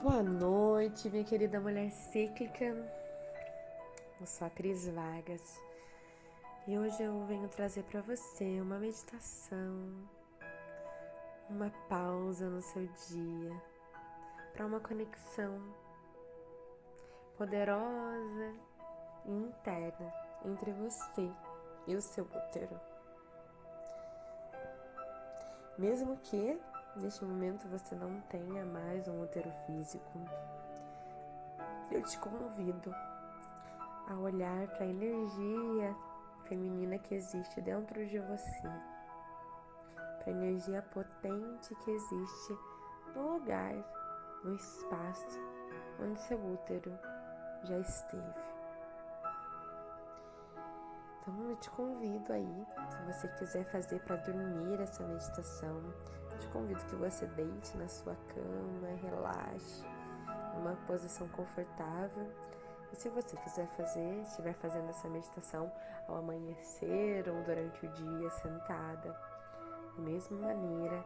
Boa noite, minha querida mulher cíclica. Eu sou a Cris Vargas e hoje eu venho trazer para você uma meditação, uma pausa no seu dia, para uma conexão poderosa e interna entre você e o seu útero. Mesmo que neste momento você não tenha mais um útero físico, eu te convido a olhar para a energia feminina que existe dentro de você, para a energia potente que existe no lugar, no espaço onde seu útero já esteve. Então eu te convido aí, se você quiser fazer para dormir essa meditação, te convido que você deite na sua cama, relaxe, numa posição confortável. E se você quiser fazer, estiver fazendo essa meditação ao amanhecer ou durante o dia sentada, da mesma maneira,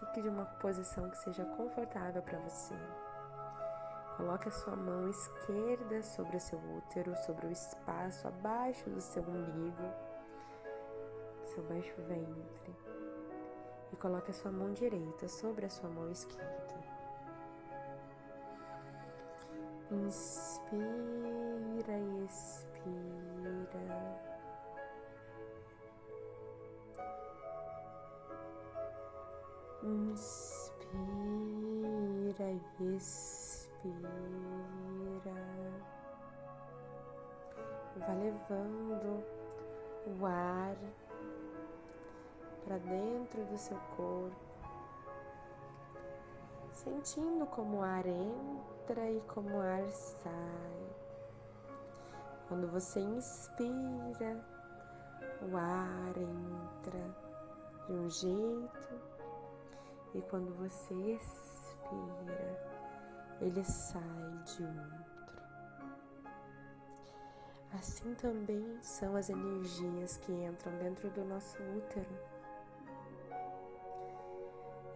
fique de uma posição que seja confortável para você. Coloque a sua mão esquerda sobre o seu útero, sobre o espaço abaixo do seu umbigo, seu baixo ventre. E coloque a sua mão direita sobre a sua mão esquerda. Inspira e expira. Inspira e expira vai levando o ar para dentro do seu corpo, sentindo como o ar entra e como o ar sai. Quando você inspira, o ar entra de um jeito e quando você expira, ele sai de outro. Assim também são as energias que entram dentro do nosso útero.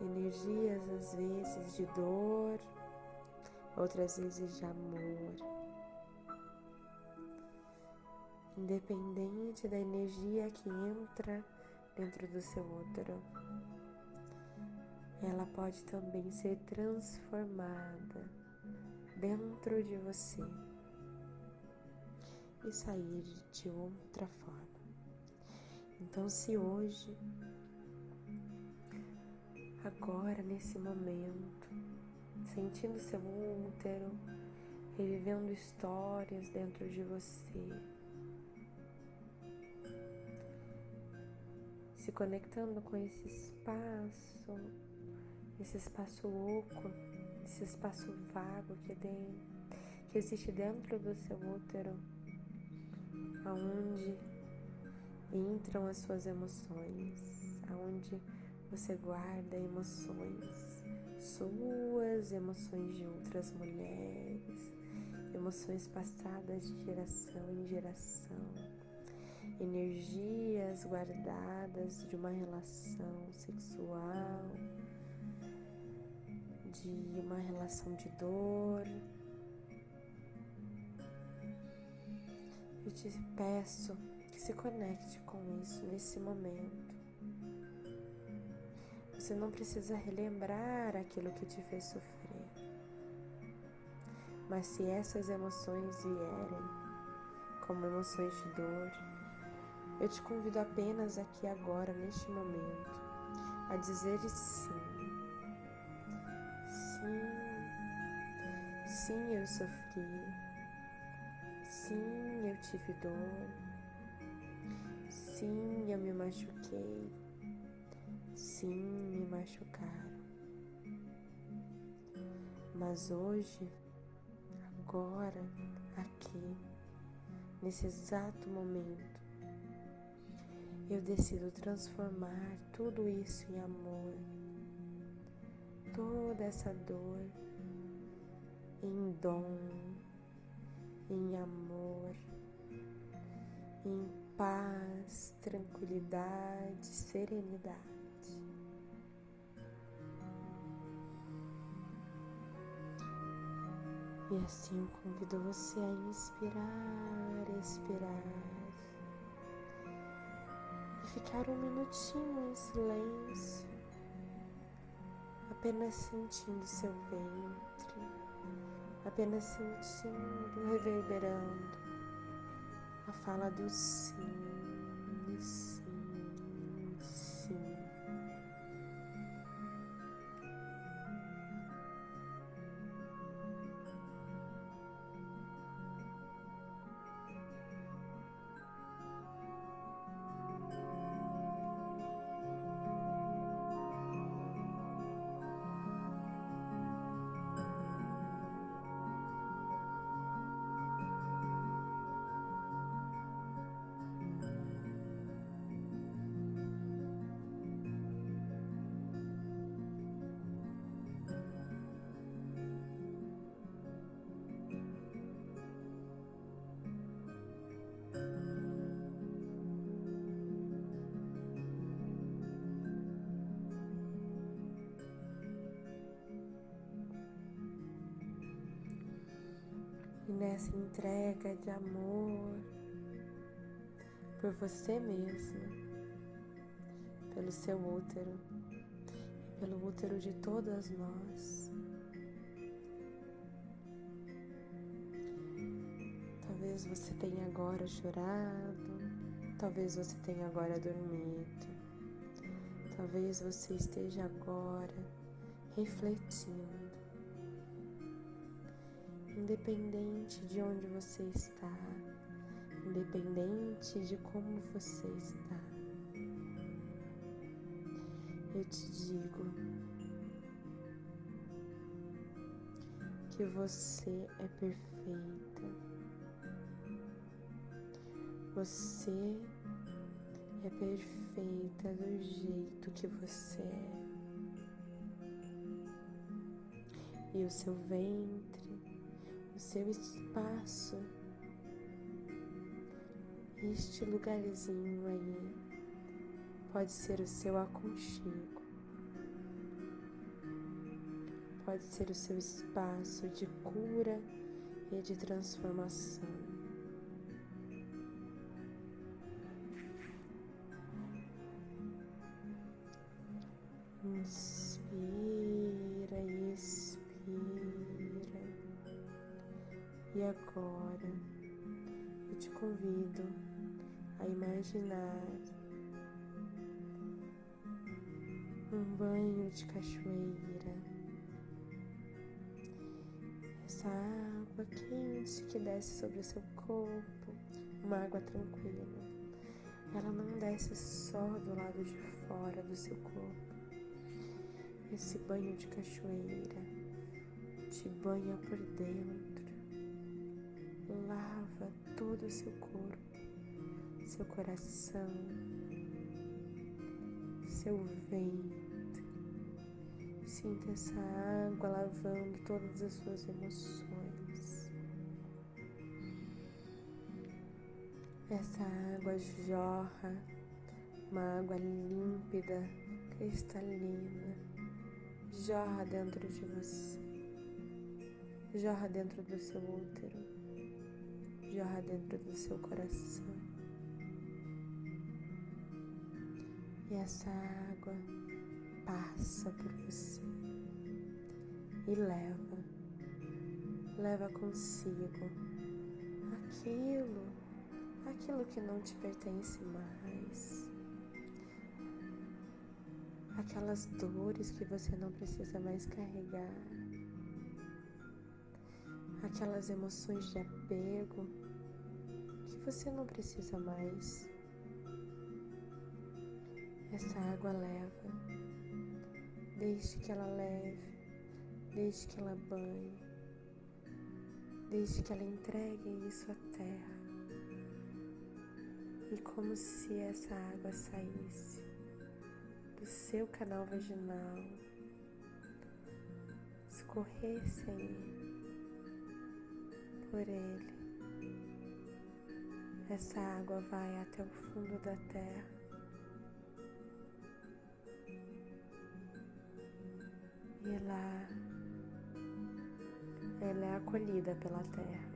Energias às vezes de dor, outras vezes de amor. Independente da energia que entra dentro do seu útero ela pode também ser transformada dentro de você e sair de outra forma. Então, se hoje, agora, nesse momento, sentindo seu útero, revivendo histórias dentro de você, se conectando com esse espaço esse espaço oco, esse espaço vago que, tem, que existe dentro do seu útero, aonde entram as suas emoções, aonde você guarda emoções suas, emoções de outras mulheres, emoções passadas de geração em geração, energias guardadas de uma relação sexual de uma relação de dor. Eu te peço que se conecte com isso nesse momento. Você não precisa relembrar aquilo que te fez sofrer. Mas se essas emoções vierem como emoções de dor, eu te convido apenas aqui agora, neste momento, a dizer sim Sim, eu sofri. Sim, eu tive dor. Sim, eu me machuquei. Sim, me machucaram. Mas hoje, agora, aqui, nesse exato momento, eu decido transformar tudo isso em amor, toda essa dor em dom, em amor, em paz, tranquilidade, serenidade. E assim eu convido você a inspirar, expirar e ficar um minutinho em silêncio, apenas sentindo seu ventre, apenas sentindo, reverberando a fala do sim. E nessa entrega de amor por você mesmo, pelo seu útero pelo útero de todas nós. Talvez você tenha agora chorado, talvez você tenha agora dormido, talvez você esteja agora refletindo independente de onde você está, independente de como você está. Eu te digo que você é perfeita. Você é perfeita do jeito que você é. E o seu ventre o seu espaço, este lugarzinho aí pode ser o seu aconchego, pode ser o seu espaço de cura e de transformação. E agora eu te convido a imaginar um banho de cachoeira. Essa água quente que desce sobre o seu corpo, uma água tranquila. Ela não desce só do lado de fora do seu corpo. Esse banho de cachoeira te banha por dentro todo o seu corpo, seu coração, seu ventre. Sinta essa água lavando todas as suas emoções. Essa água jorra, uma água límpida, cristalina, jorra dentro de você, jorra dentro do seu útero jorra dentro do seu coração. E essa água passa por você e leva, leva consigo aquilo, aquilo que não te pertence mais, aquelas dores que você não precisa mais carregar aquelas emoções de apego que você não precisa mais. Essa água leva, deixe que ela leve, deixe que ela banhe, deixe que ela entregue isso à terra. E como se essa água saísse do seu canal vaginal, escorresse aí por ele. Essa água vai até o fundo da terra. E lá ela é acolhida pela terra.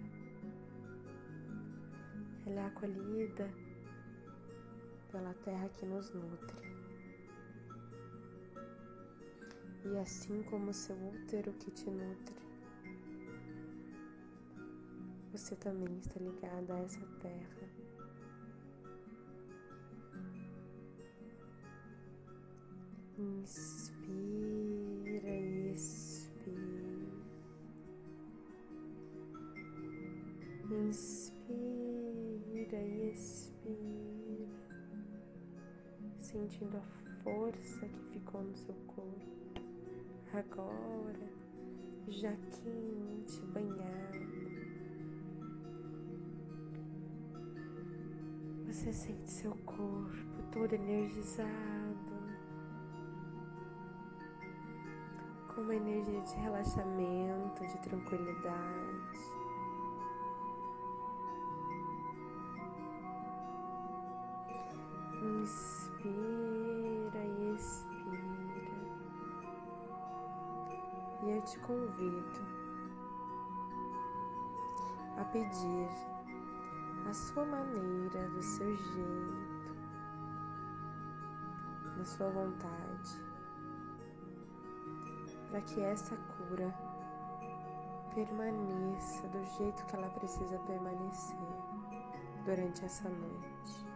Ela é acolhida pela terra que nos nutre. E assim como seu útero que te nutre, você também está ligada a essa terra. Inspira e expira. Inspira e expira, sentindo a força que ficou no seu corpo agora já quente, banhado. Você sente seu corpo todo energizado, com uma energia de relaxamento, de tranquilidade. Inspira e expira. E eu te convido a pedir a sua maneira, do seu jeito, da sua vontade, para que essa cura permaneça do jeito que ela precisa permanecer durante essa noite.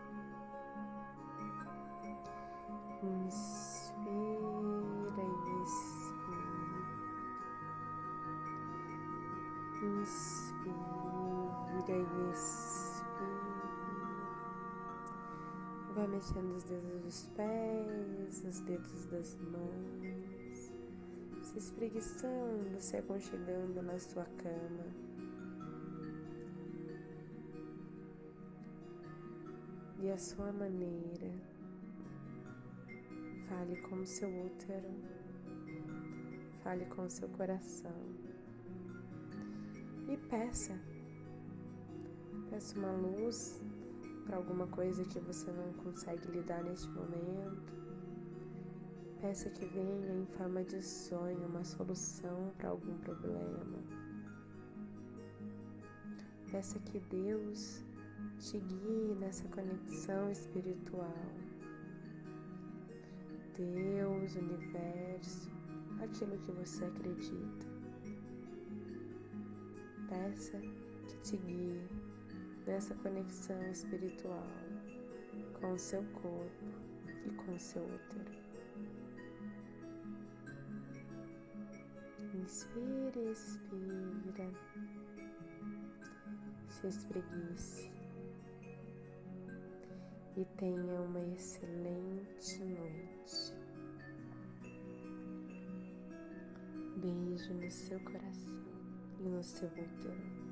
Inspira e expira. Inspira e expira. Vai mexendo os dedos dos pés, os dedos das mãos, se espreguiçando, se aconchegando na sua cama. E a sua maneira Fale com o seu útero, fale com o seu coração e peça. Peça uma luz para alguma coisa que você não consegue lidar neste momento. Peça que venha em forma de sonho uma solução para algum problema. Peça que Deus te guie nessa conexão espiritual. Deus, universo, aquilo que você acredita. Peça que te guie nessa conexão espiritual com o seu corpo e com o seu útero. Inspire, expira, se espreguice e tenha uma excelente noite. Beijo no seu coração e no seu útero.